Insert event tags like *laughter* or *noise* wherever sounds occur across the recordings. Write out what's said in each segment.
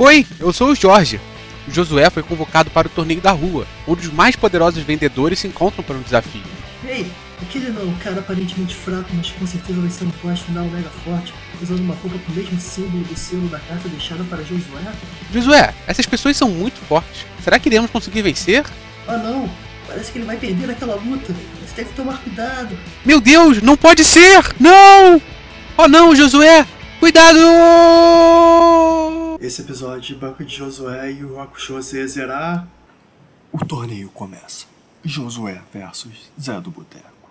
Oi, eu sou o Jorge. O Josué foi convocado para o torneio da rua, onde os mais poderosos vendedores se encontram para um desafio. Ei, aquele não é um cara aparentemente fraco, mas com certeza vai ser um boss final mega forte, usando uma roupa com o mesmo símbolo do selo da carta deixada para Josué? Josué, essas pessoas são muito fortes. Será que iremos conseguir vencer? Ah não, parece que ele vai perder naquela luta. Você deve tomar cuidado. Meu Deus, não pode ser! Não! Oh não, Josué! Cuidado! Esse episódio de Banco de Josué e o Hakusho zerar. O torneio começa. Josué versus Zé do Boteco.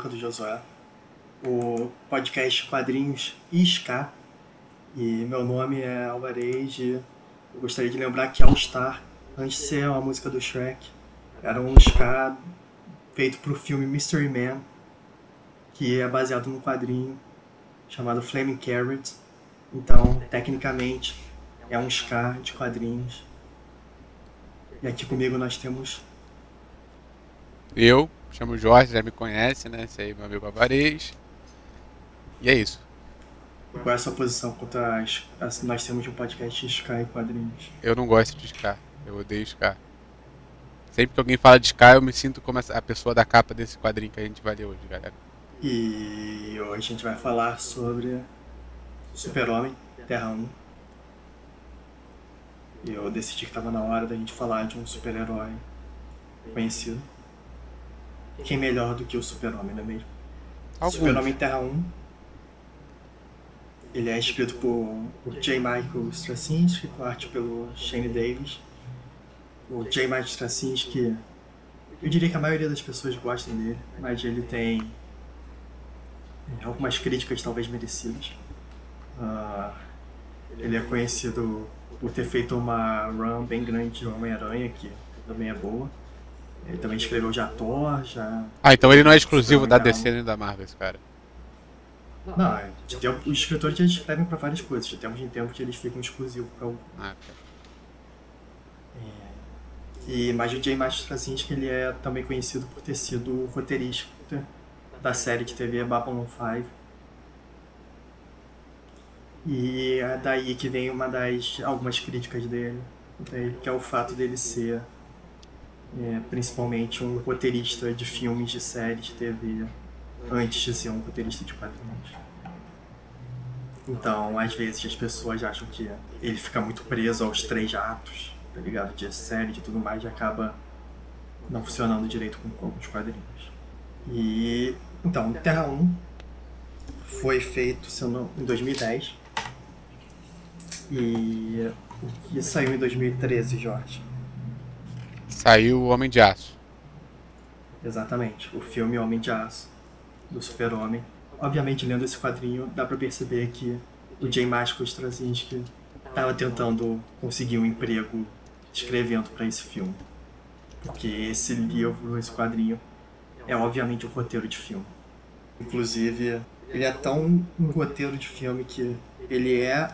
Banca do Josué, o podcast Quadrinhos Ska. E meu nome é Alvarez eu gostaria de lembrar que All Star, antes de ser uma música do Shrek, era um ska feito para o filme Mystery Man, que é baseado num quadrinho chamado Flaming Carrot. Então, tecnicamente, é um ska de quadrinhos. E aqui comigo nós temos Eu, chamo Jorge, já me conhece, né? Esse aí, meu amigo Avarez. E é isso. qual é a sua posição as- nós temos um podcast ska e quadrinhos. Eu não gosto de Ska. Eu odeio Ska. Sempre que alguém fala de Ska, eu me sinto como a pessoa da capa desse quadrinho que a gente vai ler hoje, galera. E hoje a gente vai falar sobre Super-Homem, Terra 1. E eu decidi que estava na hora da gente falar de um super-herói conhecido. Quem melhor do que o Super-Homem, não é mesmo? Super-Homem Terra 1. Ele é escrito por, por J. Michael Straczynski, com arte pelo Shane Davis. O J. Michael Straczynski, eu diria que a maioria das pessoas gostam dele, mas ele tem é, algumas críticas talvez merecidas. Ah, ele é conhecido por ter feito uma run bem grande de Homem-Aranha, que também é boa. Ele também escreveu já Thor, já Ah, então ele não é exclusivo da DC nem da Marvel, esse cara. Não, é, de tempo, os escritores já escrevem para várias coisas, de tempos em tempos que eles ficam exclusivos para algum. Ah, tá. E mas o J. Michael Straczynski ele é também conhecido por ter sido o roteirista da série de TV Babylon 5. E é daí que vem uma das algumas críticas dele, dele, que é o fato dele ser é, principalmente um roteirista de filmes, de séries de TV, antes de ser um roteirista de quadrinhos. Então, às vezes as pessoas acham que ele fica muito preso aos três atos, tá ligado? De série e tudo mais, e acaba não funcionando direito com, alguns quadrinhos. E então, Terra 1 foi feito se eu não, em 2010. E que saiu em 2013, Jorge? Saiu o Homem de Aço. Exatamente, o filme Homem de Aço, do Super-Homem. Obviamente, lendo esse quadrinho, dá pra perceber que o J. Michael Straczynski estava tentando conseguir um emprego escrevendo para esse filme. Porque esse livro, esse quadrinho, é obviamente um roteiro de filme. Inclusive, ele é tão um roteiro de filme que ele é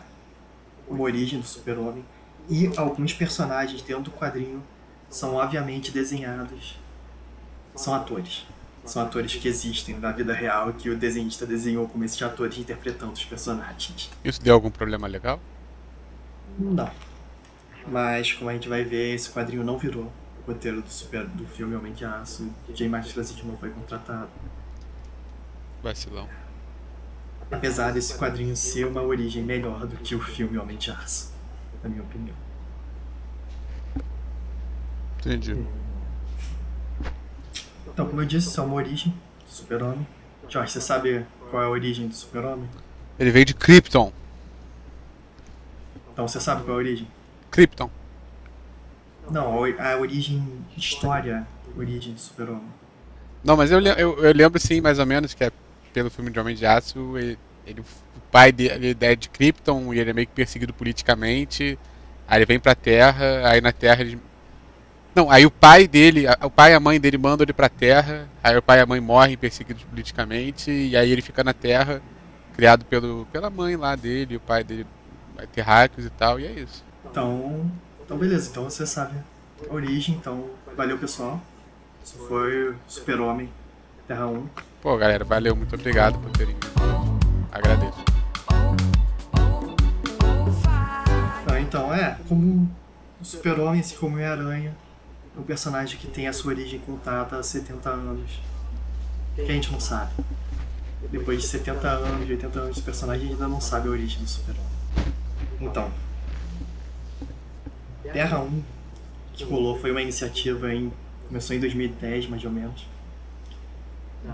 uma origem do Super-Homem e alguns personagens dentro do quadrinho são obviamente desenhados são atores. São atores que existem na vida real que o desenhista desenhou como esses atores interpretando os personagens. Isso deu algum problema legal? Não. Mas, como a gente vai ver, esse quadrinho não virou o roteiro do, super, do filme Homem de Aço. J. Martin Straczynski não foi contratado. Vacilão. Apesar desse quadrinho ser uma origem melhor do que o filme Homem de Aço, na minha opinião. Entendi. Então, como eu disse, isso é uma origem do super-homem. Jorge, você sabe qual é a origem do super-homem? Ele veio de Krypton. Então, você sabe qual é a origem? Krypton. Não, a ori- a origem, história, origem do super-homem. Não, mas eu, eu, eu lembro sim, mais ou menos, que é pelo filme de Homem de Aço, ele, ele- o pai dele é de Krypton e ele é meio que perseguido politicamente. Aí ele vem pra Terra, aí na Terra ele. Não, aí o pai dele, a- o pai e a mãe dele mandam ele pra Terra, aí o pai e a mãe morrem perseguidos politicamente, e aí ele fica na Terra criado pelo, pela mãe lá dele, o pai dele vai ter hackers e tal, e é isso. Então, então beleza, então você sabe a origem, então valeu pessoal. Isso foi Super-Homem, Terra 1. Pô, galera, valeu, muito obrigado por terem vindo. Agradeço. Ah, então, é, como o Super-Homem, assim como Homem-Aranha, um personagem que tem a sua origem contada há 70 anos. Que a gente não sabe. Depois de 70 anos, 80 anos de personagem, ainda não sabe a origem do Super-Homem. Então, Terra 1, que rolou, foi uma iniciativa em. começou em 2010, mais ou menos,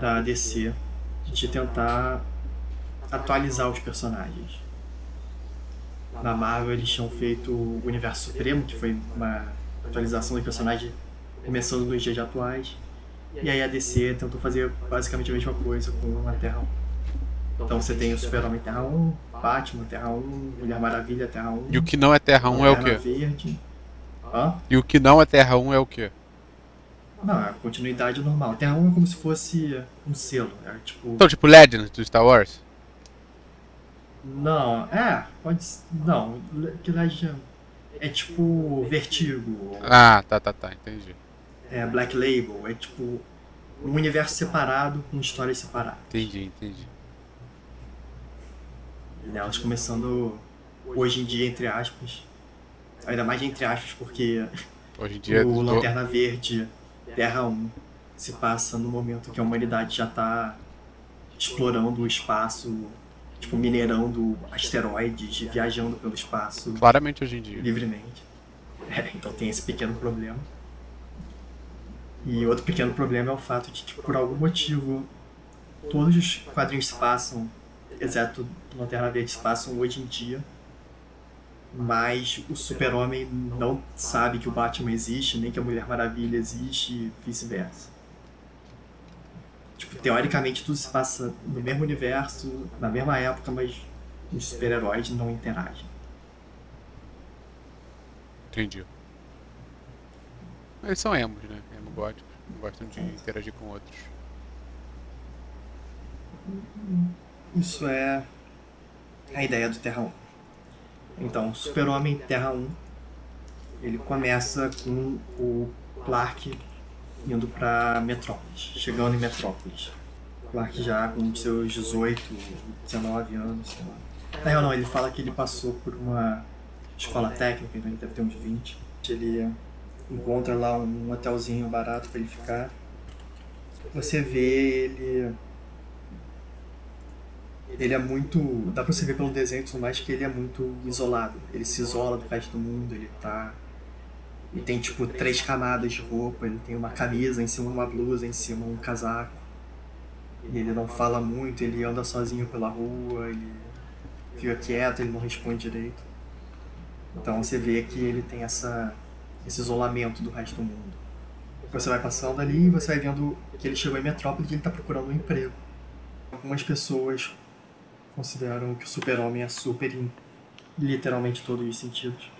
da DC, de tentar atualizar os personagens. Na Marvel eles tinham feito o Universo Supremo, que foi uma atualização do personagem começando nos dias atuais. E aí a DC tentou fazer basicamente a mesma coisa com a Terra 1. Então você tem o Super-Homem Terra 1, Batman Terra 1, Mulher Maravilha Terra 1. E o que não é Terra 1 é o quê? Verde. Hã? E o que não é Terra 1 é o quê? Não, é a continuidade normal. Terra 1 é como se fosse um selo. É tipo. Então, tipo Legends do Star Wars? Não, é, pode ser. Não, que Legend é tipo Vertigo. Ah, tá, tá, tá, entendi. É Black Label, é tipo um universo separado com histórias separadas. Entendi, entendi. E elas começando hoje em dia, entre aspas. Ainda mais entre aspas, porque Hoje em dia. o Lanterna Verde, Terra 1, se passa no momento que a humanidade já tá explorando o espaço, tipo, minerando asteroides, viajando pelo espaço Claramente hoje em dia. livremente. É, então tem esse pequeno problema. E outro pequeno problema é o fato de que, por algum motivo, todos os quadrinhos se passam, exceto Lanterna Verde, se passam hoje em dia. Mas o Super-Homem não sabe que o Batman existe, nem que a Mulher Maravilha existe e vice-versa. Tipo, teoricamente tudo se passa no mesmo universo, na mesma época, mas os super-heróis não interagem. Entendi. Eles são emos, né? Emo góticos. Não gostam de interagir com outros. Isso é a ideia do Terra 1. Então, Super-Homem Terra 1, ele começa com o Clark indo pra Metrópolis, chegando em Metrópolis. Clark já com seus 18, 19 anos, sei lá. Na real não, ele fala que ele passou por uma escola técnica, então ele deve ter uns 20. Ele encontra lá um hotelzinho barato pra ele ficar. Você vê ele ele é muito. dá pra você ver pelo desenho e tudo mais que ele é muito isolado. Ele se isola do resto do mundo, ele tá. Ele tem tipo três camadas de roupa, ele tem uma camisa em cima, uma blusa em cima, um casaco. E ele não fala muito, ele anda sozinho pela rua, ele fica quieto, ele não responde direito. Então você vê que ele tem essa, esse isolamento do resto do mundo. Você vai passando ali e você vai vendo que ele chegou em Metrópole e ele tá procurando um emprego. Algumas pessoas consideram que o super-homem é super em literalmente todos os sentidos.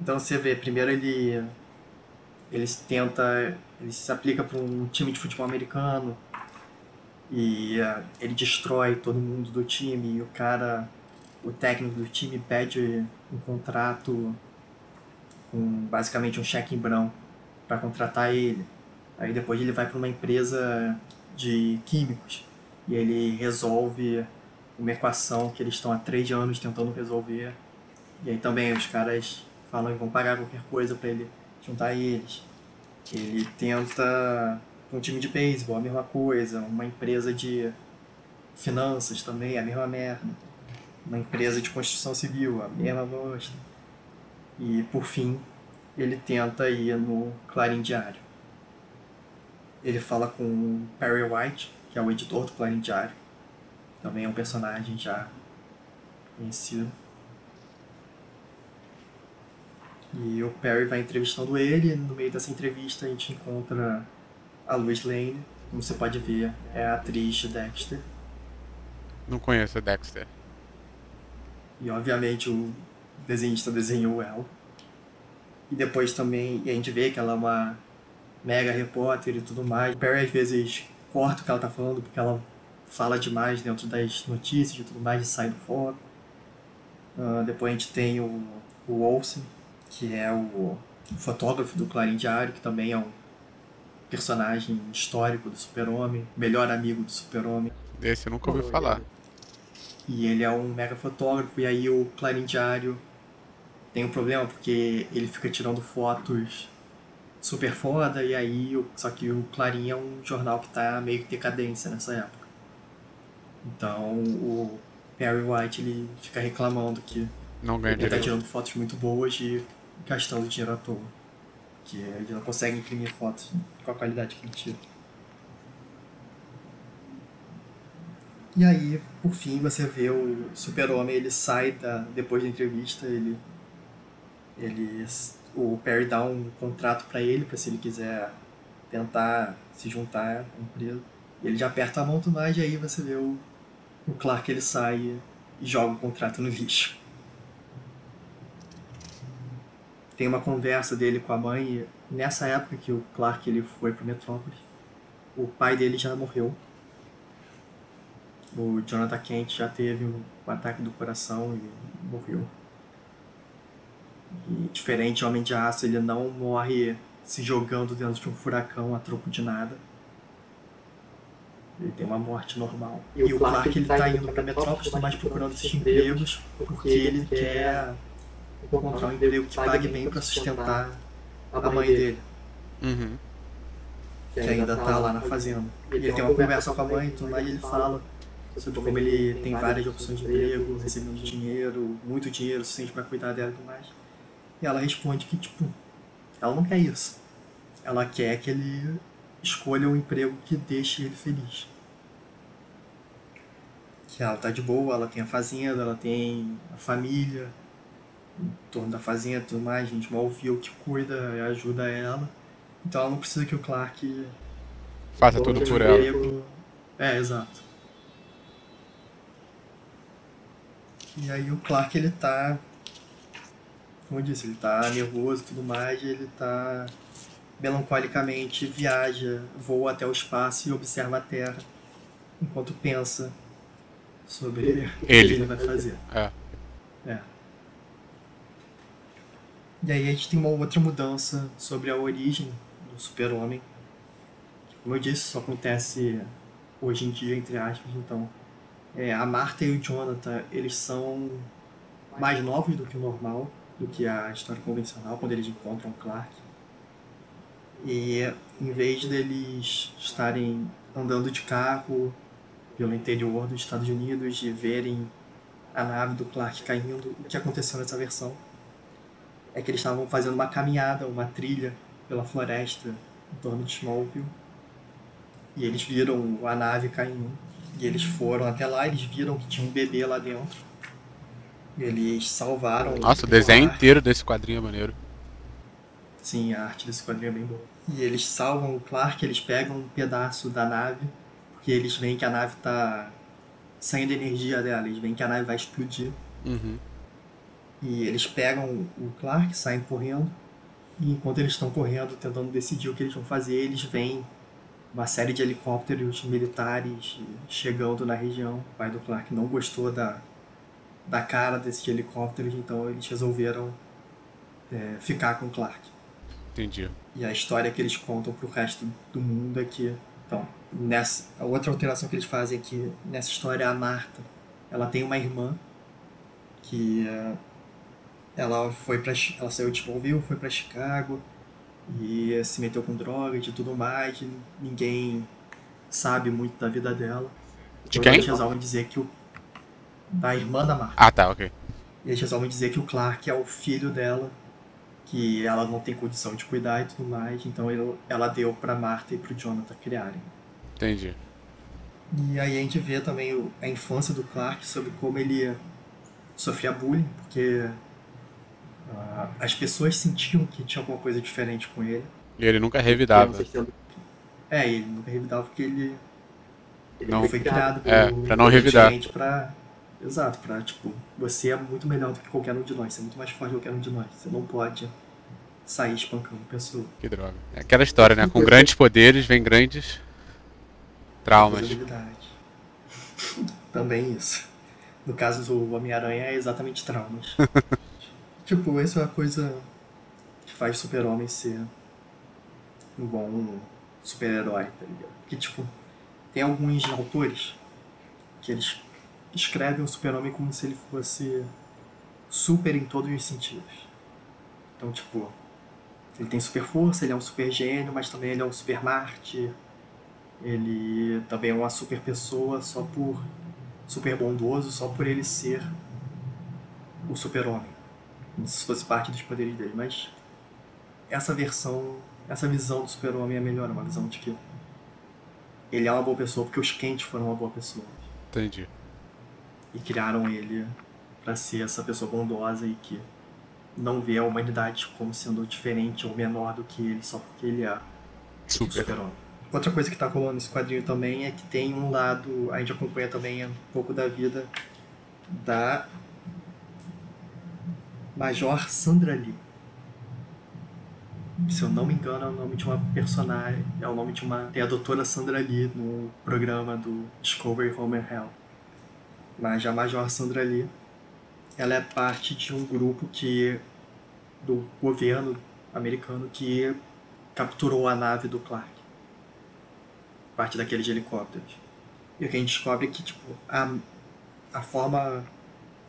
Então você vê, primeiro ele ele tenta, ele se aplica para um time de futebol americano e eh, ele destrói todo mundo do time e o cara, o técnico do time pede um contrato com basicamente um cheque em branco para contratar ele. Aí depois ele vai para uma empresa de químicos e ele resolve uma equação que eles estão há três anos tentando resolver. E aí também os caras falam que vão pagar qualquer coisa para ele juntar eles. Ele tenta um time de beisebol, a mesma coisa, uma empresa de finanças também, a mesma merda. Uma empresa de construção civil, a mesma bosta. E por fim, ele tenta ir no Clarim Diário. Ele fala com o Perry White, que é o editor do Clarim Diário. Também é um personagem já conhecido. E o Perry vai entrevistando ele, e no meio dessa entrevista a gente encontra a Lois Lane, como você pode ver, é a atriz de Dexter. Não conheço a Dexter. E obviamente o desenhista desenhou ela. E depois também a gente vê que ela é uma mega repórter e tudo mais. O Perry às vezes corta o que ela tá falando porque ela fala demais dentro das notícias e tudo mais e sai do foco. Uh, depois a gente tem o, o Olsen, que é o fotógrafo do Clarim Diário, que também é um personagem histórico do Super-Homem, melhor amigo do Super-Homem. Esse eu nunca ouvi falar. E ele é um mega fotógrafo, e aí o Clarim Diário tem um problema porque ele fica tirando fotos super foda, e aí, só que o Clarim é um jornal que tá meio que decadência nessa época. Então o Perry White ele fica reclamando que não ganha ele tá tirando fotos muito boas e gastando dinheiro à toa. Que ele não consegue imprimir fotos com a qualidade que ele tira. E aí, por fim, você vê o super-homem, ele sai da, depois da entrevista, ele, ele o Perry dá um contrato para ele, para se ele quiser tentar se juntar à empresa. Ele já aperta a mão do mais e aí você vê o, o Clark ele sai e joga o contrato no lixo. Tem uma conversa dele com a mãe nessa época que o Clark ele foi para Metrópolis. O pai dele já morreu. O Jonathan Kent já teve um ataque do coração e morreu. E diferente Homem de Aço, ele não morre se jogando dentro de um furacão a troco de nada. Ele tem uma morte normal. E, e o Clark, ele tá indo pra Metrópolis, tá mais procurando esses empregos, porque ele quer encontrar um emprego que pague bem para sustentar a mãe dele. Uhum. Que ainda tá lá na fazenda. E ele tem uma conversa com a mãe e tudo mais, e ele fala sobre como ele tem várias opções de emprego, recebendo dinheiro, muito dinheiro, suficiente para cuidar dela e tudo mais. E ela responde que, tipo, ela não quer isso. Ela quer que ele escolha um emprego que deixe ele feliz. Que ela tá de boa, ela tem a fazenda, ela tem a família em torno da fazenda e tudo mais, gente mal viu que cuida e ajuda ela. Então ela não precisa que o Clark faça tudo por ela. É, exato. E aí o Clark ele tá como eu disse, ele tá nervoso e tudo mais, e ele tá melancolicamente viaja, voa até o espaço e observa a Terra, enquanto pensa sobre ele. o que ele vai fazer. É. E aí a gente tem uma outra mudança sobre a origem do super-homem. Como eu disse, isso acontece hoje em dia, entre aspas, então. É, a Marta e o Jonathan, eles são mais novos do que o normal do que a história convencional, quando eles encontram Clark. E em vez deles estarem andando de carro pelo interior dos Estados Unidos e verem a nave do Clark caindo, o que aconteceu nessa versão é que eles estavam fazendo uma caminhada, uma trilha pela floresta em torno de Smallville. E eles viram a nave caindo. E eles foram até lá, eles viram que tinha um bebê lá dentro. Eles salvaram. Nossa, o desenho inteiro desse quadrinho é maneiro. Sim, a arte desse quadrinho é bem boa. E eles salvam o Clark, eles pegam um pedaço da nave, porque eles veem que a nave tá saindo energia dela, eles veem que a nave vai explodir. Uhum. E eles pegam o Clark, saem correndo, e enquanto eles estão correndo, tentando decidir o que eles vão fazer, eles veem uma série de helicópteros militares chegando na região. O pai do Clark não gostou da, da cara desses helicópteros, então eles resolveram é, ficar com Clark. Entendi. E a história que eles contam pro resto do mundo é que, então, nessa, a outra alteração que eles fazem é que nessa história a Marta, ela tem uma irmã que é, ela foi para ela saiu de Smallville, foi para Chicago e se meteu com drogas e tudo mais, e ninguém sabe muito da vida dela. De quem? Eles resolvem dizer que o da irmã da Marta. Ah, tá, ok. E eles resolvem dizer que o Clark é o filho dela, que ela não tem condição de cuidar e tudo mais, então ele, ela deu pra Marta e pro Jonathan criarem. Entendi. E aí a gente vê também a infância do Clark sobre como ele sofria bullying, porque as pessoas sentiam que tinha alguma coisa diferente com ele. E ele nunca revidava. É, ele nunca revidava porque ele, ele não, foi criado por, é, pra não revidar. Pra, Exato, pra, tipo, você é muito melhor do que qualquer um de nós, você é muito mais forte do que qualquer um de nós. Você não pode sair espancando pessoa. Que droga. É aquela história, né? Com grandes poderes vem grandes traumas. *laughs* Também isso. No caso do Homem-Aranha é exatamente traumas. *laughs* tipo, essa é a coisa que faz super-homem ser um bom super-herói, tá ligado? Porque, tipo, tem alguns autores que eles escrevem o super-homem como se ele fosse super em todos os sentidos. Então, tipo, ele tem super força, ele é um super gênio, mas também ele é um super Marte. Ele também é uma super pessoa só por. super bondoso, só por ele ser o super-homem. Se fosse parte dos poderes dele. Mas essa versão, essa visão do super-homem é melhor, uma visão de que ele é uma boa pessoa porque os quentes foram uma boa pessoa. Entendi. E criaram ele para ser essa pessoa bondosa e que não vê a humanidade como sendo diferente ou menor do que ele só porque ele é Super. super-homem. Outra coisa que tá rolando nesse quadrinho também é que tem um lado, a gente acompanha também um pouco da vida da Major Sandra Lee. Se eu não me engano, é o nome de uma personagem, é o nome de uma. Tem a doutora Sandra Lee no programa do Discovery Home and Health. Mas a Major Sandra Lee, ela é parte de um grupo que do governo americano que capturou a nave do Clark. Parte daqueles helicópteros. E o que a gente descobre é que, tipo, a, a forma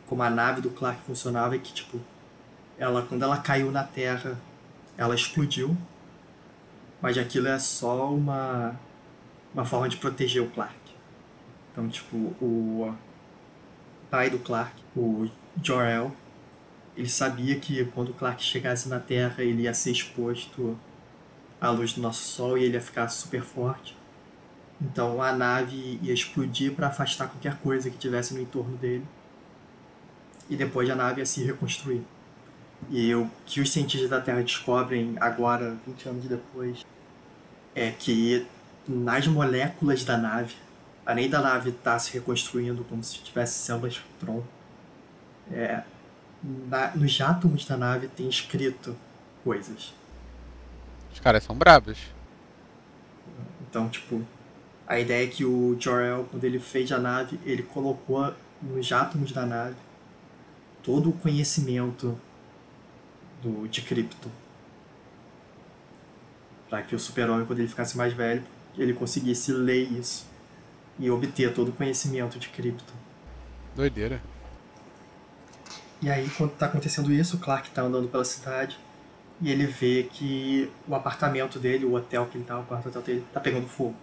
como a nave do Clark funcionava é que, tipo, ela, quando ela caiu na Terra, ela explodiu. Mas aquilo é só uma, uma forma de proteger o Clark. Então, tipo, o pai do Clark, o Jor-El, ele sabia que quando o Clark chegasse na Terra, ele ia ser exposto à luz do nosso Sol e ele ia ficar super forte. Então a nave ia explodir para afastar qualquer coisa que tivesse no entorno dele. E depois a nave ia se reconstruir. E o que os cientistas da Terra descobrem agora, 20 anos depois, é que nas moléculas da nave, além da nave estar tá se reconstruindo como se tivesse células tronco, é, na, nos átomos da nave tem escrito coisas. Os caras são brabos. Então, tipo, a ideia é que o Jor-El, quando ele fez a nave, ele colocou nos átomos da nave todo o conhecimento do, de cripto. Para que o super-homem, quando ele ficasse mais velho, ele conseguisse ler isso e obter todo o conhecimento de cripto. Doideira. E aí, quando tá acontecendo isso, o Clark tá andando pela cidade e ele vê que o apartamento dele, o hotel que ele tá, o quarto hotel dele, tá pegando fogo.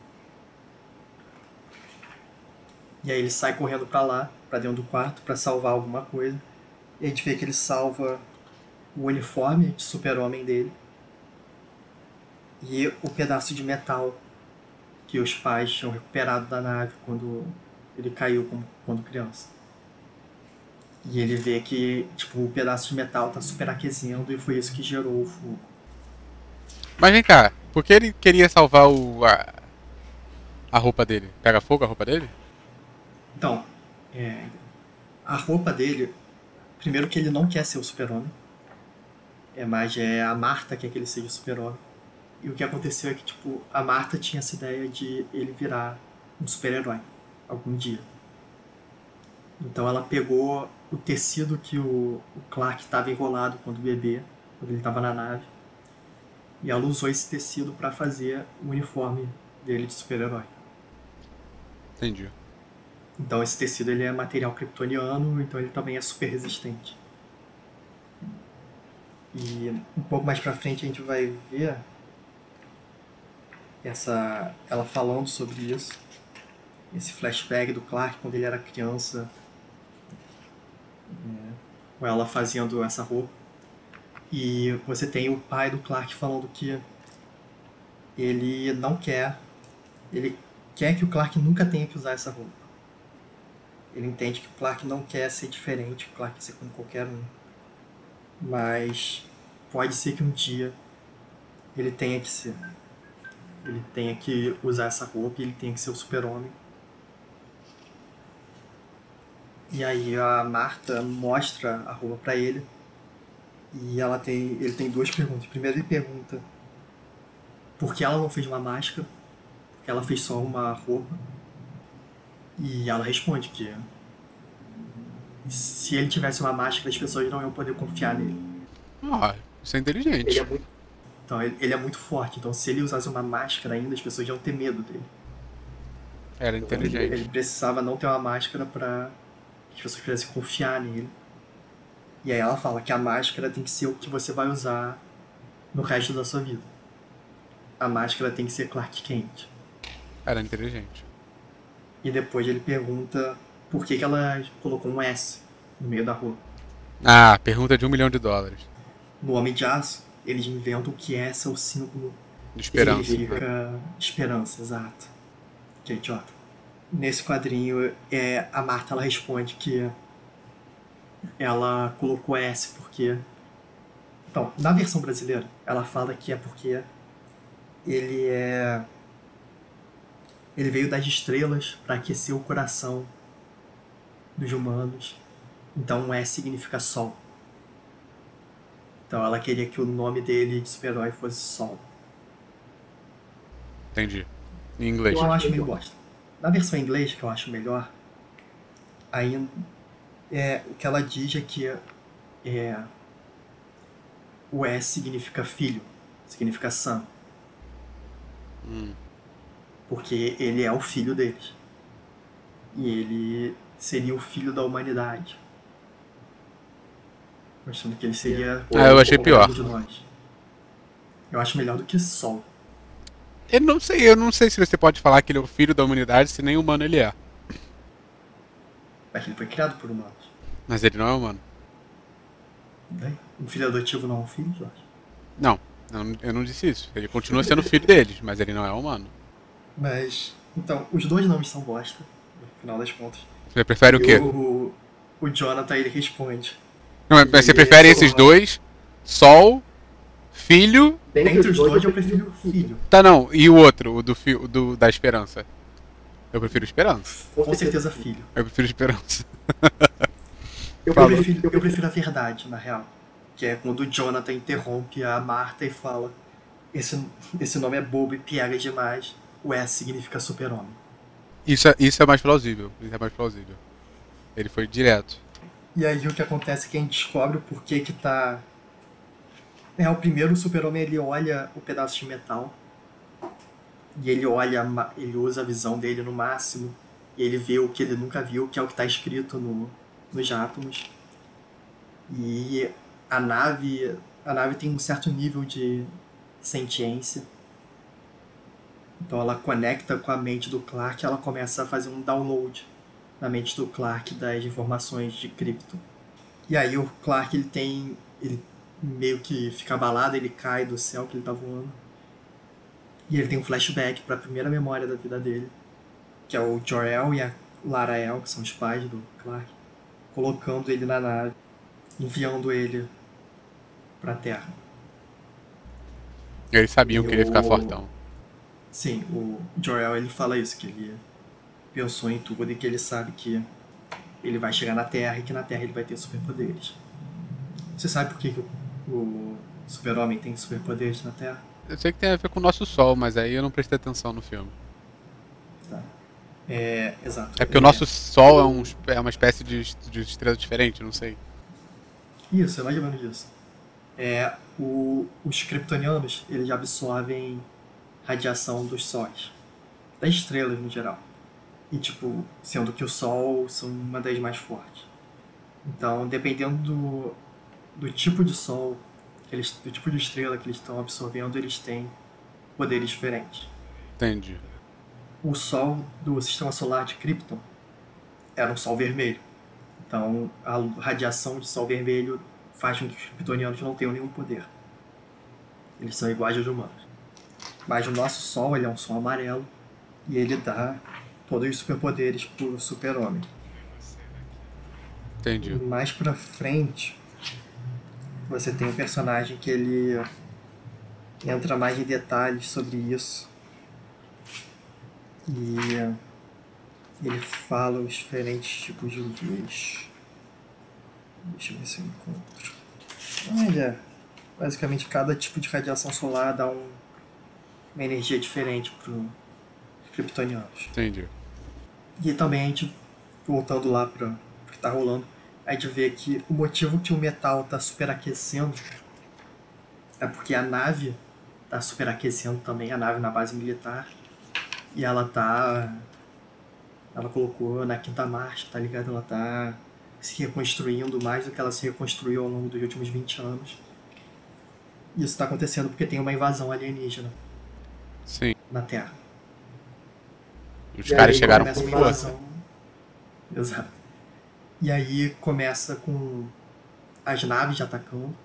E aí ele sai correndo para lá, para dentro do quarto, para salvar alguma coisa. E a gente vê que ele salva o uniforme de super-homem dele e o pedaço de metal que os pais tinham recuperado da nave quando ele caiu quando criança. E ele vê que, tipo, o pedaço de metal tá super aquecendo e foi isso que gerou o fogo. Mas vem cá, por que ele queria salvar o, a, a roupa dele? Pega fogo a roupa dele? Então, é, a roupa dele, primeiro que ele não quer ser o super-homem. É mais é a Marta que quer que ele seja o super-homem. E o que aconteceu é que, tipo, a Marta tinha essa ideia de ele virar um super-herói algum dia. Então ela pegou o tecido que o, o Clark estava enrolado quando bebê, quando ele estava na nave. E ela usou esse tecido para fazer o uniforme dele de super-herói. Entendi. Então esse tecido ele é material kryptoniano, então ele também é super resistente. E um pouco mais pra frente a gente vai ver essa ela falando sobre isso. Esse flashback do Clark quando ele era criança, com ela fazendo essa roupa. E você tem o pai do Clark falando que ele não quer, ele quer que o Clark nunca tenha que usar essa roupa. Ele entende que o Clark não quer ser diferente, o Clark quer ser como qualquer um. Mas pode ser que um dia ele tenha que ser. Ele tenha que usar essa roupa e ele tenha que ser o super-homem E aí a Marta mostra a roupa para ele. E ela tem, ele tem duas perguntas. Primeiro ele pergunta por que ela não fez uma máscara, ela fez só uma roupa. E ela responde que se ele tivesse uma máscara, as pessoas não iam poder confiar nele. Ah, isso é inteligente. Ele é muito. Então ele, ele é muito forte. Então se ele usasse uma máscara ainda, as pessoas iam ter medo dele. Era Ele, inteligente. ele precisava não ter uma máscara pra que as pessoas pudessem confiar nele. E aí ela fala que a máscara tem que ser o que você vai usar no resto da sua vida. A máscara tem que ser Clark Kent. Era inteligente. E depois ele pergunta por que, que ela colocou um S no meio da rua. Ah, pergunta de um milhão de dólares. No Homem de Aço, eles inventam que S é o símbolo De esperança. Significa esperança, exato. Que idiota. Nesse quadrinho, é, a Marta ela responde que ela colocou S porque. Então, na versão brasileira, ela fala que é porque ele é. Ele veio das estrelas para aquecer o coração dos humanos. Então, S significa sol. Então, ela queria que o nome dele de super-herói fosse Sol. Entendi. Em inglês. Eu acho meio bosta. Na versão em inglês, que eu acho melhor, ainda é, o que ela diz é que é, o S significa filho, significa son. Hum. Porque ele é o filho deles. E ele seria o filho da humanidade. Mostrando que ele seria Ah, eu achei o pior. de nós. Eu acho melhor do que Sol. Eu não sei, eu não sei se você pode falar que ele é o filho da humanidade se nem humano ele é. Mas ele foi criado por humanos. Mas ele não é humano. Daí, Um filho adotivo não é um filho, Jorge? Não, eu não, eu não disse isso. Ele continua sendo filho deles, mas ele não é humano. Mas, então, os dois nomes são bosta, no final das contas. Você prefere o E quê? O, o Jonathan, ele responde. Não, mas você prefere é esses dois? Sol, filho. Dentre os dois, eu prefiro o filho. Tá não, e o outro, o do, o do da esperança? Eu prefiro esperança. Com certeza filho. Eu prefiro esperança. Eu prefiro, eu prefiro a verdade, na real. Que é quando o Jonathan interrompe a Marta e fala esse, esse nome é bobo e piega demais. O S significa super-homem. Isso é, isso é mais plausível. Isso é mais plausível. Ele foi direto. E aí o que acontece é que a gente descobre o porquê que tá. É, o primeiro super-homem ele olha o pedaço de metal. E ele olha, ele usa a visão dele no máximo. E ele vê o que ele nunca viu, que é o que está escrito no, nos átomos. E a nave. A nave tem um certo nível de sentiência. Então ela conecta com a mente do Clark e ela começa a fazer um download na mente do Clark das informações de Krypton. E aí o Clark ele tem. ele meio que fica abalado, ele cai do céu que ele tá voando. E ele tem um flashback para a primeira memória da vida dele, que é o Jor-El e a Lara-El, que são os pais do Clark, colocando ele na nave, enviando ele pra Terra. Eles sabiam que ele ia ficar fortão. Sim, o Jor-El ele fala isso, que ele pensou em tudo e que ele sabe que ele vai chegar na Terra e que na Terra ele vai ter superpoderes. Você sabe por que, que o, super-homem tem superpoderes na Terra? Eu sei que tem a ver com o nosso sol, mas aí eu não prestei atenção no filme. É, exato. É porque o nosso sol é, um, é uma espécie de, de estrela diferente, não sei. Isso, é mais ou menos isso. É, o, os kryptonianos, eles absorvem radiação dos sóis. Das estrelas, no geral. E, tipo, sendo que o Sol são uma das mais fortes. Então, dependendo do, do tipo de Sol, eles, do tipo de estrela que eles estão absorvendo, eles têm poderes diferentes. Entendi. O Sol do sistema solar de Krypton era um Sol vermelho. Então, a radiação de Sol vermelho faz com que os kryptonianos não tenham nenhum poder. Eles são iguais aos humanos. Mas o nosso Sol ele é um Sol amarelo e ele dá todos os superpoderes pro super-homem. Entendi. Mais pra frente, você tem um personagem que ele entra mais em detalhes sobre isso. E ele fala os diferentes tipos de luz. Deixa eu ver se eu encontro. Olha, basicamente cada tipo de radiação solar dá um- uma energia diferente para os kryptonianos. Entendi. E também a gente, voltando lá para o que está rolando, a gente vê que o motivo que o metal está superaquecendo é porque a nave está superaquecendo também, a nave na base militar. E ela tá. Ela colocou na quinta marcha, tá ligado? Ela tá se reconstruindo mais do que ela se reconstruiu ao longo dos últimos 20 anos. E isso está acontecendo porque tem uma invasão alienígena. Sim. Na Terra. Os e caras chegaram com força. Exato. E aí começa com as naves atacando.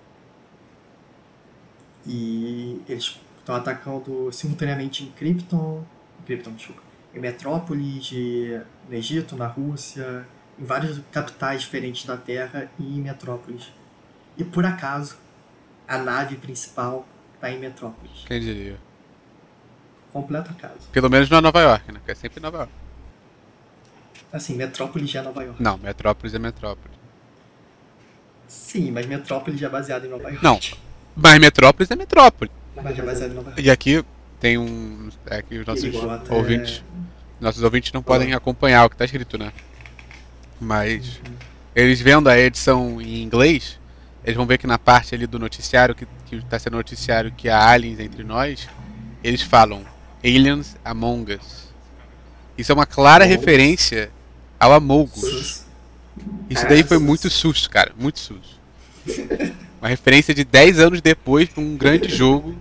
E eles estão atacando simultaneamente em Krypton, Krypton, desculpa, em Metrópolis, no Egito, na Rússia, em várias capitais diferentes da Terra e em Metrópolis. E por acaso, a nave principal está em Metrópolis. Quem diria? Completo acaso. Pelo menos não é Nova York, né? Porque é sempre Nova York. Assim, Metrópolis já é Nova York. Não, Metrópolis é Metrópolis. Sim, mas Metrópolis já é baseado em Nova York. Não, mas Metrópolis é Metrópolis. Mas já é baseado em Nova York. E aqui tem um. É que os nossos ouvintes. É... Nossos ouvintes não podem acompanhar o que está escrito, né? Mas uhum. eles vendo a edição em inglês, eles vão ver que na parte ali do noticiário, que, está sendo noticiário que há aliens entre nós, eles falam Aliens Among Us. Isso é uma clara referência ao Amogus. Isso daí foi muito susto, cara. Muito susto. Uma referência de 10 anos depois para um grande jogo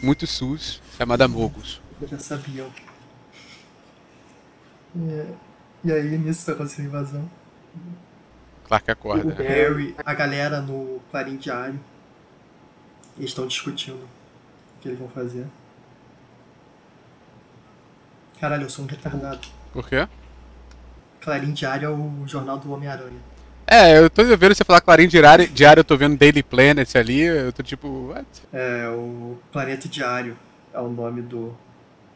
muito sus chamado Amogus. Já sabiam. É, e aí nisso tá acontecendo a invasão. Clark acorda. O Harry, a galera no Clarim Diário, eles estão discutindo o que eles vão fazer. Caralho, eu sou um retardado. Por quê? Clarim Diário é o jornal do Homem-Aranha. É, eu tô vendo você falar Clarim Diário, diário eu tô vendo Daily Planet ali, eu tô tipo, what? É, o Planeta Diário é o nome do,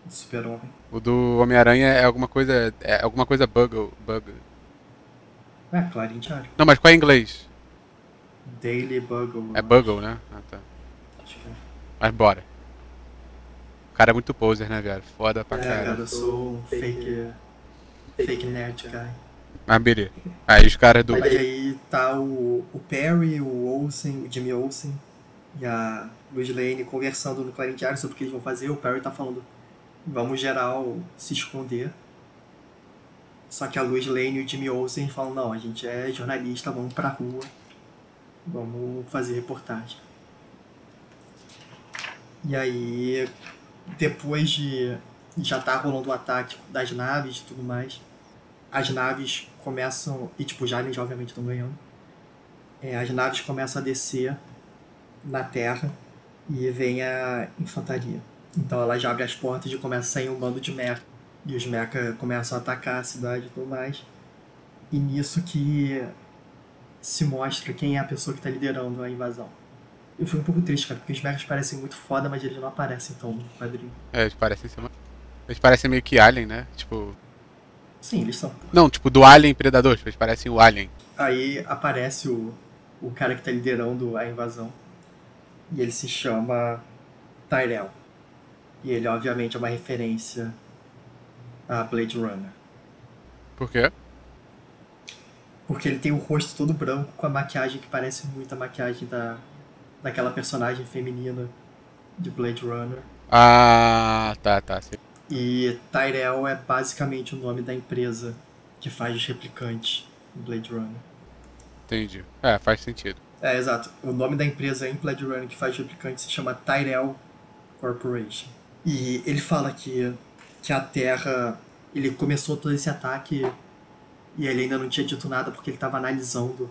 do super-homem. O do Homem-Aranha é alguma coisa, é alguma coisa Bugle, Bugle. É, Clarim Diário. Não, mas qual é em inglês? Daily Bugle. É Bugle, né? Ah, tá. Acho que é. Mas bora. O cara é muito poser, né, velho? Foda pra é, cara. cara, eu sou um fake, fake nerd guy. Ah, beleza. Aí os caras do. Aí, aí tá o, o Perry, o Olsen, o Jimmy Olsen e a Louis Lane conversando no Clarim Diário sobre o que eles vão fazer. O Perry tá falando, vamos geral se esconder só que a Luz Lane e o Jimmy Olsen falam, não, a gente é jornalista, vamos pra rua, vamos fazer reportagem. E aí, depois de já tá rolando o ataque das naves e tudo mais, as naves começam, e tipo, os aliens obviamente estão ganhando, é, as naves começam a descer na Terra e vem a infantaria. Então ela já abre as portas e começa a sair um bando de merda e os mecha começam a atacar a cidade e tudo mais. E nisso que se mostra quem é a pessoa que está liderando a invasão. Eu fui um pouco triste, cara, porque os mechas parecem muito foda, mas eles não aparecem tão no quadrinho. É, eles parecem ser uma... Eles parecem meio que Alien, né? Tipo. Sim, eles são. Não, tipo, do Alien Predador, tipo, eles parecem o Alien. Aí aparece o, o cara que está liderando a invasão. E ele se chama Tyrell. E ele, obviamente, é uma referência a Blade Runner. Por quê? Porque ele tem o rosto todo branco com a maquiagem que parece muito a maquiagem da, daquela personagem feminina de Blade Runner. Ah, tá, tá. Sim. E Tyrell é basicamente o nome da empresa que faz os replicantes em Blade Runner. Entendi. É, faz sentido. É, exato. O nome da empresa em Blade Runner que faz replicantes se chama Tyrell Corporation. E ele fala que que a Terra ele começou todo esse ataque e ele ainda não tinha dito nada porque ele estava analisando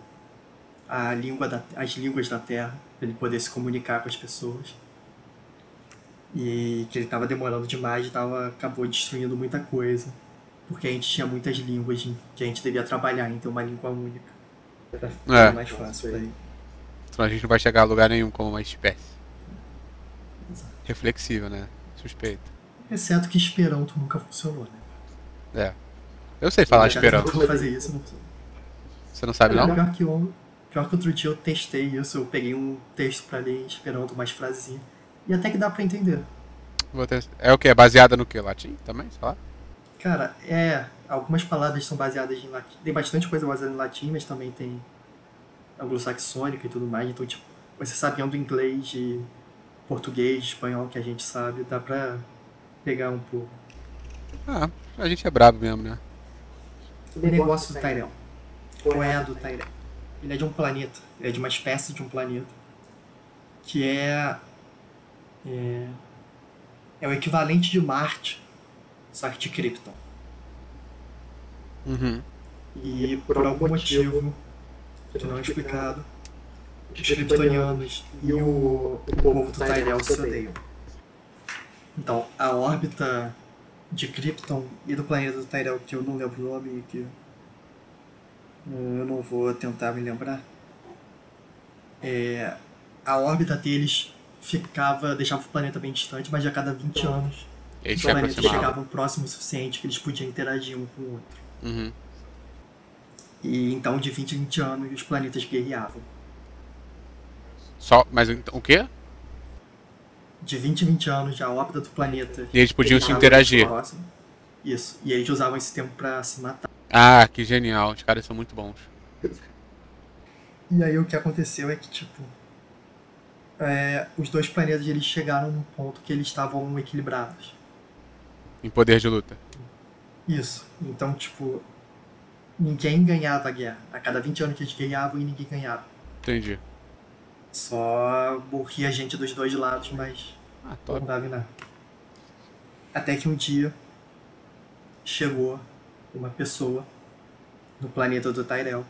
a língua da, as línguas da Terra para ele poder se comunicar com as pessoas e que ele estava demorando demais e tava, acabou destruindo muita coisa porque a gente tinha muitas línguas que a gente devia trabalhar em ter uma língua única é. mais fácil daí. Então a gente não vai chegar a lugar nenhum como uma espécie. Exato. Reflexiva, né? Suspeita. Exceto que Esperanto nunca funcionou, né? É. Eu sei falar Esperanto. fazer isso, não Você não sabe, não? Pior que, um, pior que outro dia eu testei isso, eu peguei um texto pra ler em Esperanto, umas frasezinhas. E até que dá pra entender. É o que? É baseada no que? Latim também? Sei lá? Cara, é. Algumas palavras são baseadas em latim. Tem bastante coisa baseada em latim, mas também tem anglo-saxônica e tudo mais. Então, tipo, você sabendo inglês e português, espanhol que a gente sabe, dá pra pegar um pouco. Ah, a gente é brabo mesmo, né? O negócio do Tyrell. Qual é a do Tyrell? Ele é de um planeta. Ele é de uma espécie de um planeta. Que é. É, é o equivalente de Marte, só que de Krypton. Uhum. E por algum motivo, que não é explicado, os kryptonianos e o, o povo do Tyrell se odeiam. Então, a órbita de Krypton e do planeta do Tyrell, que eu não lembro o nome que eu não vou tentar me lembrar, é, a órbita deles ficava, deixava o planeta bem distante, mas a cada 20 anos Eles os planetas chegavam próximo o suficiente que eles podiam interagir um com o outro. Uhum. E então, de 20 em 20 anos, os planetas guerreavam. Só, mas então, o quê? De 20 em 20 anos, a órbita do planeta. E eles podiam se interagir. Isso. E eles usavam esse tempo pra se matar. Ah, que genial. Os caras são muito bons. E aí o que aconteceu é que, tipo. é, os dois planetas eles chegaram num ponto que eles estavam equilibrados. Em poder de luta. Isso. Então, tipo. Ninguém ganhava a guerra. A cada 20 anos que eles guerreavam e ninguém ganhava. Entendi. Só morria gente dos dois lados, mas Ah, não dava nada. Até que um dia chegou uma pessoa no planeta do Tyrell.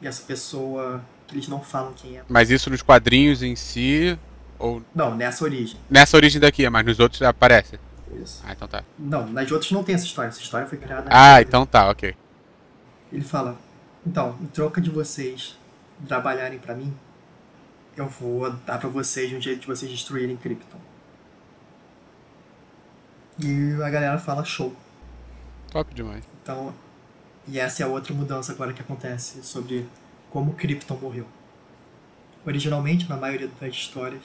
E essa pessoa, que eles não falam quem é. Mas isso nos quadrinhos em si, ou Não, nessa origem. nessa origem daqui, mas nos outros aparece. Isso. Ah, então tá. Não, nas outras não tem essa história. Essa história foi criada. Ah, então tá, ok. Ele fala: Então, em troca de vocês trabalharem pra mim, eu vou dar pra vocês um jeito de vocês destruírem Krypton. E a galera fala: Show. Top demais. Então, e essa é a outra mudança agora que acontece sobre como Krypton morreu. Originalmente, na maioria das histórias,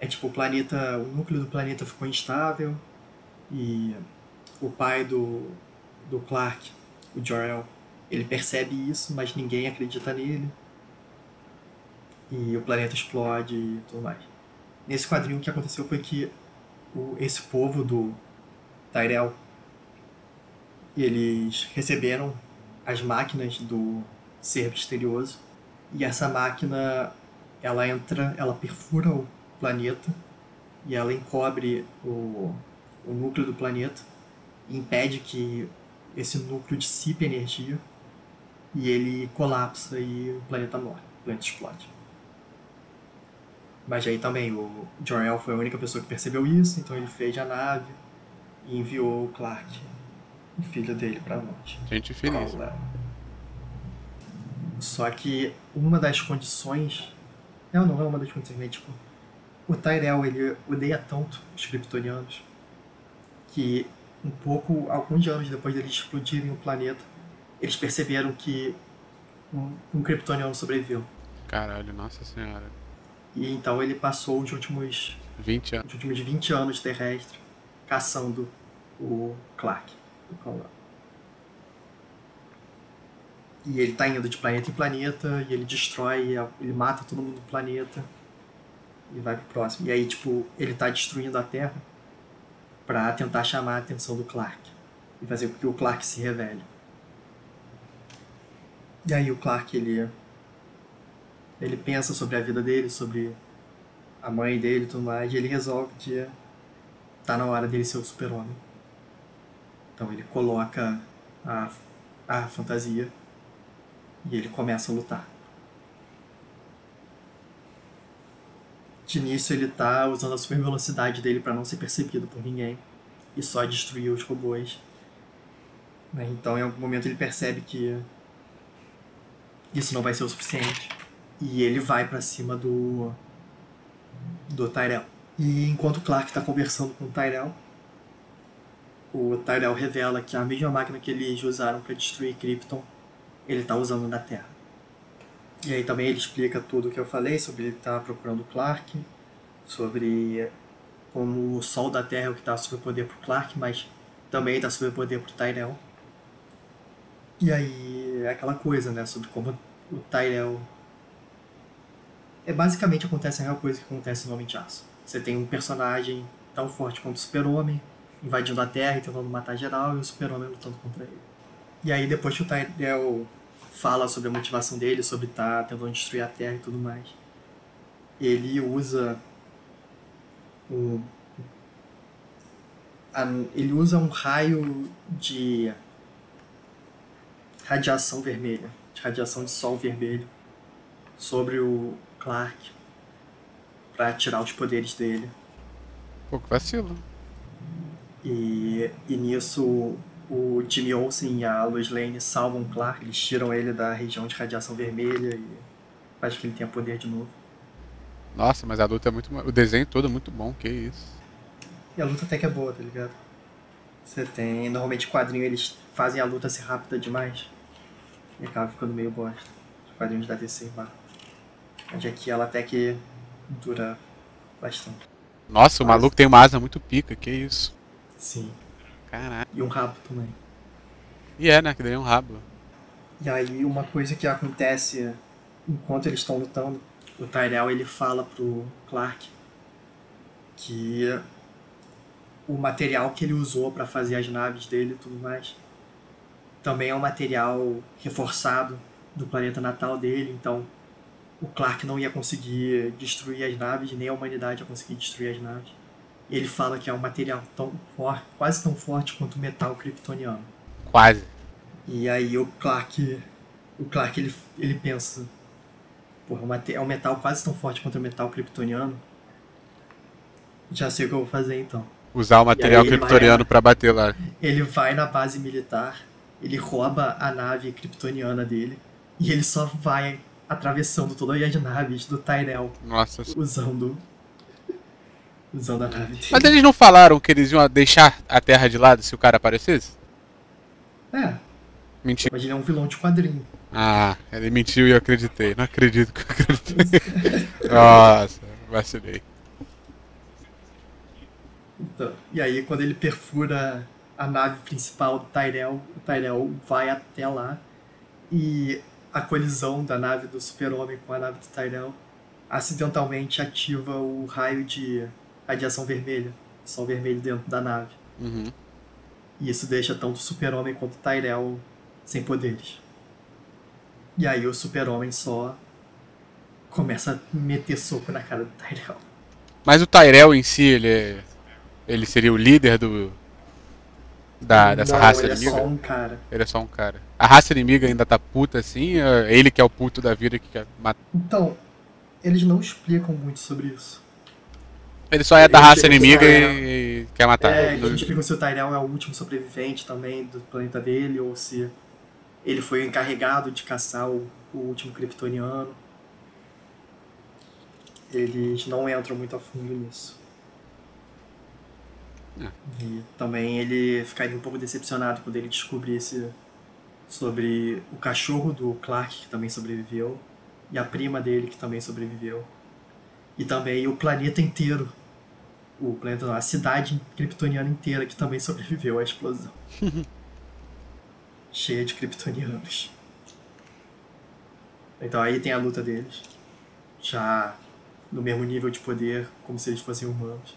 é tipo o planeta, o núcleo do planeta ficou instável e o pai do, do Clark, o Jor-El, ele percebe isso, mas ninguém acredita nele. E o planeta explode e tudo mais. Nesse quadrinho o que aconteceu foi que o, esse povo do Tyrell eles receberam as máquinas do ser misterioso. E essa máquina ela entra, ela perfura o planeta. E ela encobre o, o núcleo do planeta. E impede que esse núcleo dissipe energia. E ele colapsa e o planeta morre, o planeta explode. Mas aí também o Jor-El foi a única pessoa que percebeu isso, então ele fez a nave e enviou o Clark, o filho dele, pra morte. Gente feliz. Só que uma das condições. Não, não é uma das condições, né? Tipo, o Tyrell ele odeia tanto os kryptonianos que um pouco, alguns anos depois deles explodirem o planeta, eles perceberam que um, um kryptoniano sobreviveu. Caralho, nossa senhora. E então ele passou os últimos, 20 anos. os últimos 20 anos terrestres caçando o Clark. E ele tá indo de planeta em planeta, e ele destrói, ele mata todo mundo do planeta, e vai pro próximo. E aí, tipo, ele tá destruindo a Terra pra tentar chamar a atenção do Clark. E fazer com que o Clark se revele. E aí o Clark, ele... Ele pensa sobre a vida dele, sobre a mãe dele e tudo mais, e ele resolve que tá na hora dele ser o super-homem. Então ele coloca a, a fantasia e ele começa a lutar. De início ele tá usando a super velocidade dele para não ser percebido por ninguém e só destruir os robôs. Né, Então em algum momento ele percebe que isso não vai ser o suficiente e ele vai para cima do do Tyrell. E enquanto Clark está conversando com o Tyrell, o Tyrell revela que a mesma máquina que eles usaram para destruir Krypton, ele está usando na Terra. E aí também ele explica tudo o que eu falei sobre ele estar procurando o Clark, sobre como o Sol da Terra é o que dá superpoder pro Clark, mas também dá superpoder pro Tyrell. E aí é aquela coisa, né, sobre como o Tyrell é basicamente acontece a mesma coisa que acontece no Homem de Aço. Você tem um personagem tão forte quanto o Super-Homem, invadindo a Terra e tentando matar geral, e o Super-Homem lutando contra ele. E aí depois que o Tyrell fala sobre a motivação dele, sobre estar tá tentando destruir a Terra e tudo mais, ele usa um, ele usa um raio de radiação vermelha, de radiação de sol vermelho sobre o Clark para tirar os poderes dele. Que vacilo. E, e nisso o Jimmy Olsen e a Lois Lane salvam o Clark, eles tiram ele da região de radiação vermelha e faz que ele tenha poder de novo. Nossa, mas a luta é muito. O desenho todo é muito bom, que isso. E a luta até que é boa, tá ligado? Você tem. Normalmente quadrinho eles fazem a luta ser rápida demais. E acaba ficando meio bosta. Os quadrinhos da DC pá. Mas aqui ela até que dura bastante. Nossa, o Mas... maluco tem uma asa muito pica, que isso. Sim. Caraca. E um rabo também. E é, né? Que daí é um rabo. E aí uma coisa que acontece enquanto eles estão lutando, o Tyrell ele fala pro Clark que o material que ele usou para fazer as naves dele e tudo mais também é um material reforçado do planeta natal dele, então o Clark não ia conseguir destruir as naves, nem a humanidade ia conseguir destruir as naves. Ele fala que é um material tão forte, quase tão forte quanto o metal kryptoniano. Quase. E aí o Clark, o Clark ele, ele pensa, porra, é um metal quase tão forte quanto o metal kryptoniano. Já sei o que eu vou fazer então. Usar o material kryptoniano para bater lá. Ele vai na base militar, ele rouba a nave kryptoniana dele e ele só vai atravessando todas as naves do Tyrell. Nossa. Usando. Usando a nave. Dele. Mas eles não falaram que eles iam deixar a Terra de lado se o cara aparecesse? É. Mentira. Mas ele é um vilão de quadrinho. Ah, ele mentiu e eu acreditei. Não acredito que eu acreditei. *laughs* Nossa, vacilei. Então, e aí quando ele perfura a nave principal do Tyrell, o Tyrell vai até lá e a colisão da nave do Super-Homem com a nave do Tyrell acidentalmente ativa o raio de radiação vermelha, sol vermelho dentro da nave. Uhum. E isso deixa tanto o Super-Homem quanto o Tyrell sem poderes. E aí o Super-Homem só começa a meter soco na cara do Tyrell. Mas o Tyrell em si, ele é... ele seria o líder do, da, dessa não, raça ele inimiga? Ele é só um cara. Ele é só um cara. A raça inimiga ainda tá puta assim? É ele que é o puto da vida que quer matar? Então, eles não explicam muito sobre isso. Ele só é da raça inimiga e, e, quer matar. É, eles explicam se o Tyrell é o último sobrevivente também do planeta dele, ou se ele foi encarregado de caçar o, o último kryptoniano. Eles não entram muito a fundo nisso. É. E também ele ficaria um pouco decepcionado quando ele descobrisse sobre o cachorro do Clark, que também sobreviveu, e a prima dele, que também sobreviveu. E também o planeta inteiro. O planeta, não, a cidade kryptoniana inteira que também sobreviveu à explosão. *laughs* Cheia de kryptonianos. Então aí tem a luta deles. Já no mesmo nível de poder, como se eles fossem humanos.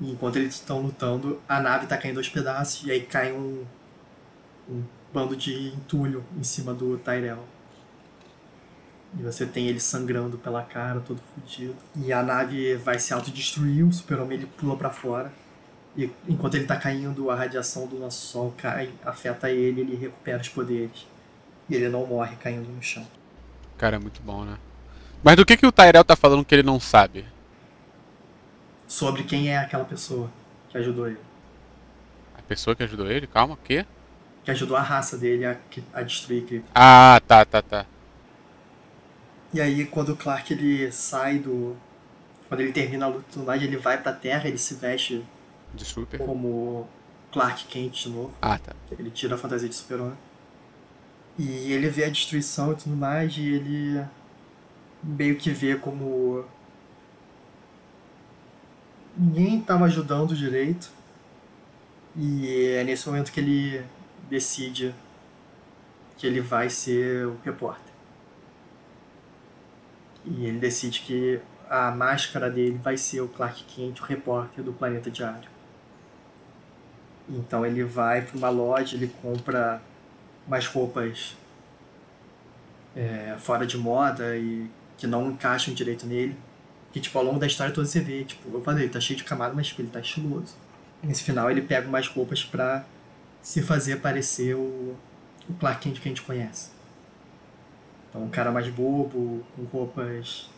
E enquanto eles estão lutando, a nave está caindo aos pedaços e aí cai um, um bando de entulho em cima do Tyrell. E você tem ele sangrando pela cara, todo fodido. E a nave vai se autodestruir, o super-homem ele pula para fora. E enquanto ele tá caindo, a radiação do nosso sol cai, afeta ele, ele recupera os poderes. E ele não morre caindo no chão. Cara, é muito bom, né? Mas do que, que o Tyrell tá falando que ele não sabe? Sobre quem é aquela pessoa que ajudou ele. A pessoa que ajudou ele? Calma, o quê? que ajudou a raça dele a, a destruir Krypton. Ah, tá, tá, tá. E aí quando o Clark ele sai do. Quando ele termina a luta do ele vai pra terra, ele se veste de super. como Clark Kent de novo. Ah, tá. Ele tira a fantasia de super-homem. E ele vê a destruição e tudo mais, e ele meio que vê como ninguém estava ajudando direito E é nesse momento que ele decide que ele vai ser o repórter. E ele decide que a máscara dele vai ser o Clark Kent, o repórter do Planeta Diário. Então ele vai para uma loja, ele compra umas roupas é, fora de moda e que não encaixam direito nele. Que, tipo, ao longo da história toda você vê, tipo, eu falei, tá cheio de camada, mas tipo, ele tá estiloso. Nesse final ele pega umas roupas pra se fazer parecer o, o Clark Kent que a gente conhece. Então, um cara mais bobo, com roupas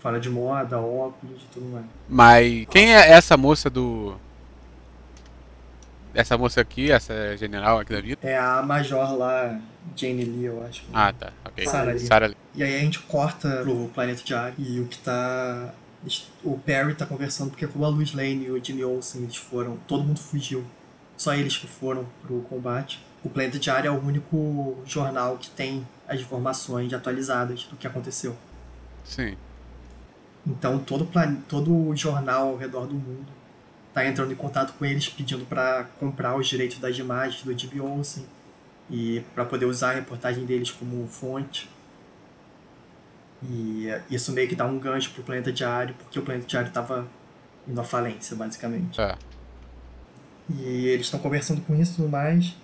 fora de moda, óculos e tudo mais. Mas quem é essa moça do. Essa moça aqui, essa general aqui da vida? É a Major lá, Jane Lee, eu acho. Ah, tá. Ok. Sarah Lee. Sarah Lee. E aí a gente corta pro Planeta Diário e o que tá. O Perry tá conversando porque como a Louis Lane e o Jimmy Olsen eles foram. Todo mundo fugiu. Só eles que foram pro combate. O Planeta Diário é o único jornal que tem as informações atualizadas do que aconteceu. Sim. Então todo, plan... todo jornal ao redor do mundo tá entrando em contato com eles pedindo para comprar os direitos das imagens do Jimmy Olsen e para poder usar a reportagem deles como fonte. E isso meio que dá um gancho pro Planeta Diário, porque o Planeta Diário tava indo à falência, basicamente. É. E eles estão conversando com isso e tudo mais.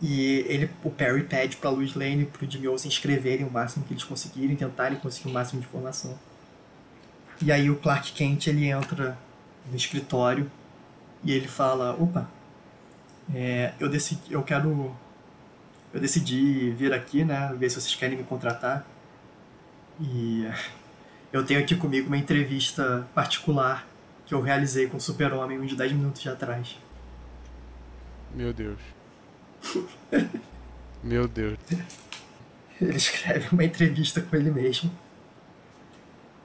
E ele, o Perry pede pra Louis Lane e pro Jimmy Olsen escreverem o máximo que eles conseguirem, tentarem conseguir o máximo de informação. E aí o Clark Kent ele entra no escritório e ele fala, opa, é, eu decidi, eu quero, eu decidi vir aqui, né, ver se vocês querem me contratar. E *laughs* eu tenho aqui comigo uma entrevista particular que eu realizei com o Super-Homem uns 10 minutos atrás. Meu Deus. Meu Deus. Ele escreve uma entrevista com ele mesmo.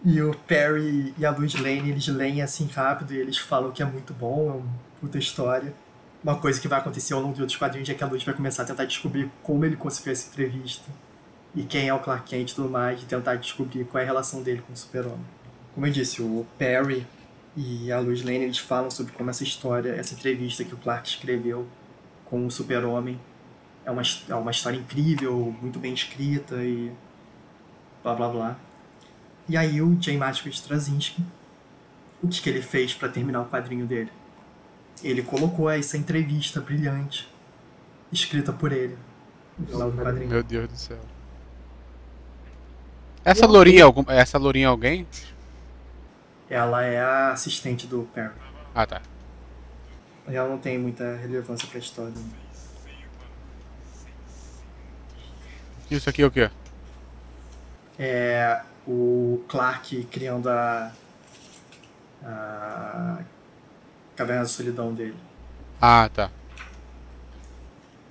E o Perry e a Luz Lane, eles leem assim rápido e eles falam que é muito bom, é uma puta história. Uma coisa que vai acontecer ao longo de outros quadrinhos é que a Luz vai começar a tentar descobrir como ele conseguiu essa entrevista. E quem é o Clark Kent e tudo mais, e tentar descobrir qual é a relação dele com o Super-Homem. Como eu disse, o Perry e a Luz Lane, eles falam sobre como essa história, essa entrevista que o Clark escreveu com o Super-Homem é uma, é uma história incrível, muito bem escrita e blá blá blá. E aí o J. Mágico Straczynski, o que, que ele fez para terminar o quadrinho dele? Ele colocou essa entrevista brilhante, escrita por ele, no final do quadrinho. Meu Deus do céu. Essa lourinha, é algum, essa lourinha é alguém? Ela é a assistente do Perry. Ah, tá. Ela não tem muita relevância pra história. Isso aqui é o quê? É o Clark criando a, a Caverna da Solidão dele. Ah, tá.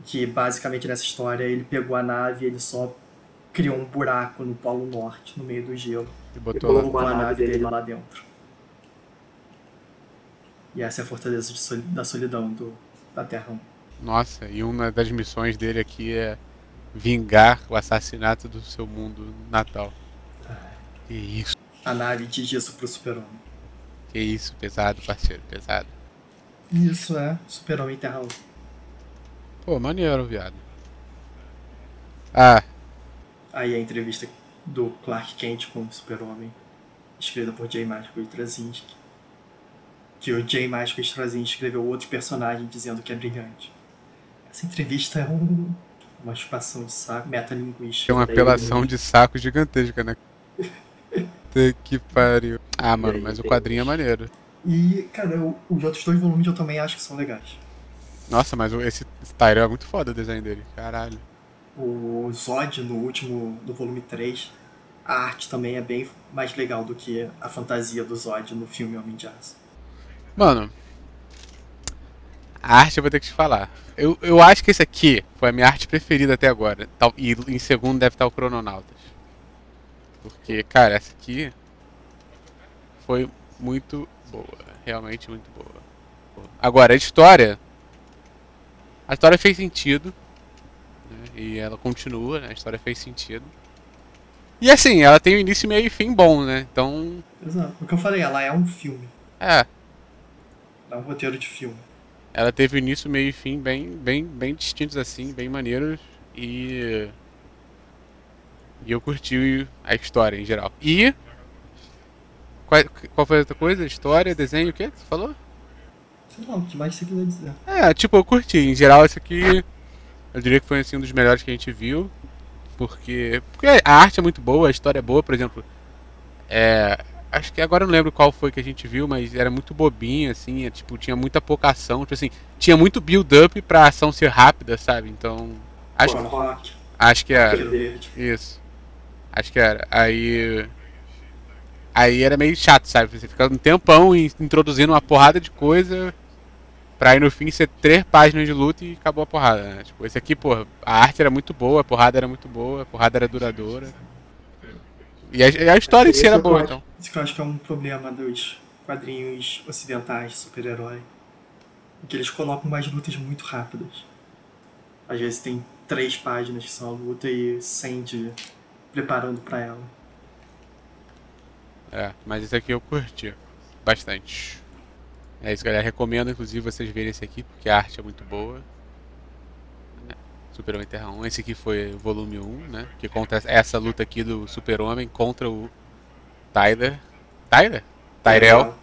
Que basicamente nessa história ele pegou a nave e ele só criou um buraco no Polo Norte, no meio do gelo. E botou E colocou a nave dele lá dentro. E essa é a fortaleza soli- da solidão do, da Terra 1. Nossa, e uma das missões dele aqui é vingar o assassinato do seu mundo natal. Que isso, A nave diz isso pro Super-Homem. que isso, pesado, parceiro, pesado. Isso é Super-Homem Terra 1. Pô, maneiro, viado. Ah, Aí a entrevista do Clark Kent com o Super-Homem, escrita por J. Michael Straczynski. Que o J. Michael Straczynski escreveu outro personagem dizendo que é brilhante. Essa entrevista é um, uma chupação de saco metalinguística. tem uma apelação de saco gigantesca, né? *laughs* Puta que pariu. Ah, mano, mas o quadrinho é maneiro. E, cara, o- os outros dois volumes eu também acho que são legais. Nossa, mas esse Tyrell é muito foda o desenho dele. Caralho. O Zod, no último, do volume 3, a arte também é bem mais legal do que a fantasia do Zod no filme Homem de Aço. Mano, a arte eu vou ter que te falar. Eu, eu acho que esse aqui foi a minha arte preferida até agora. E em segundo deve estar o Crononautas. Porque, cara, essa aqui foi muito boa. Realmente muito boa. Agora, a história. A história fez sentido. né, E ela continua, né? A história fez sentido. E assim, ela tem um início, meio e fim bom, né? Então. Exato. O que eu falei, ela é um filme. É. É um roteiro de filme. ela teve início, meio e fim bem, bem, bem distintos assim, bem maneiros e e eu curti a história em geral. E qual, qual foi a outra coisa? História, desenho, o que você falou? Sei lá, o que mais você quiser dizer. É, tipo, eu curti. Em geral, esse aqui eu diria que foi assim, um dos melhores que a gente viu. Porque, porque a arte é muito boa, a história é boa, por exemplo. É, acho que agora eu não lembro qual foi que a gente viu, mas era muito bobinho, assim, é, tipo, tinha muita pouca ação, tipo assim, tinha muito build-up pra ação ser rápida, sabe? Então. Acho, Pô, acho que era. Isso. Acho que era. Aí. Aí era meio chato, sabe? Você fica um tempão introduzindo uma porrada de coisa pra aí no fim ser três páginas de luta e acabou a porrada, né? Tipo, esse aqui, pô, a arte era muito boa, a porrada era muito boa, a porrada era duradoura. E a, a história em si era boa, então. Isso que eu acho que é um problema dos quadrinhos ocidentais de super-herói. Que eles colocam mais lutas muito rápidas. Às vezes tem três páginas que são a luta e cem de preparando para ela. É, mas esse aqui eu curti bastante. É isso, galera. Recomendo, inclusive, vocês verem esse aqui, porque a arte é muito boa. Super-Homem Terra 1. Esse aqui foi o volume 1, né? Que conta essa luta aqui do Super-Homem contra o Tyler. Tyler? Tyrell.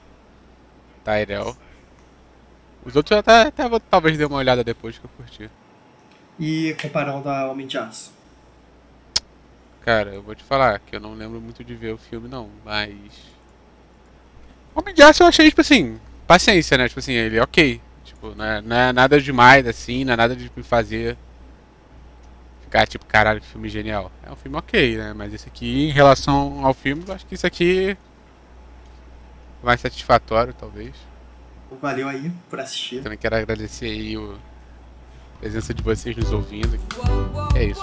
Tyrell. Os outros eu até, até vou, talvez dê uma olhada depois que eu curti. E comparando a Homem de Aço. Cara, eu vou te falar que eu não lembro muito de ver o filme, não, mas. Homem de Aço eu achei, tipo assim, paciência, né? Tipo assim, ele é ok. Tipo, não é, não é nada demais, assim, não é nada de me fazer ficar tipo, caralho, que filme genial. É um filme ok, né? Mas esse aqui, em relação ao filme, eu acho que isso aqui é mais satisfatório, talvez. Valeu aí por assistir. Também quero agradecer aí o... a presença de vocês nos ouvindo. É isso.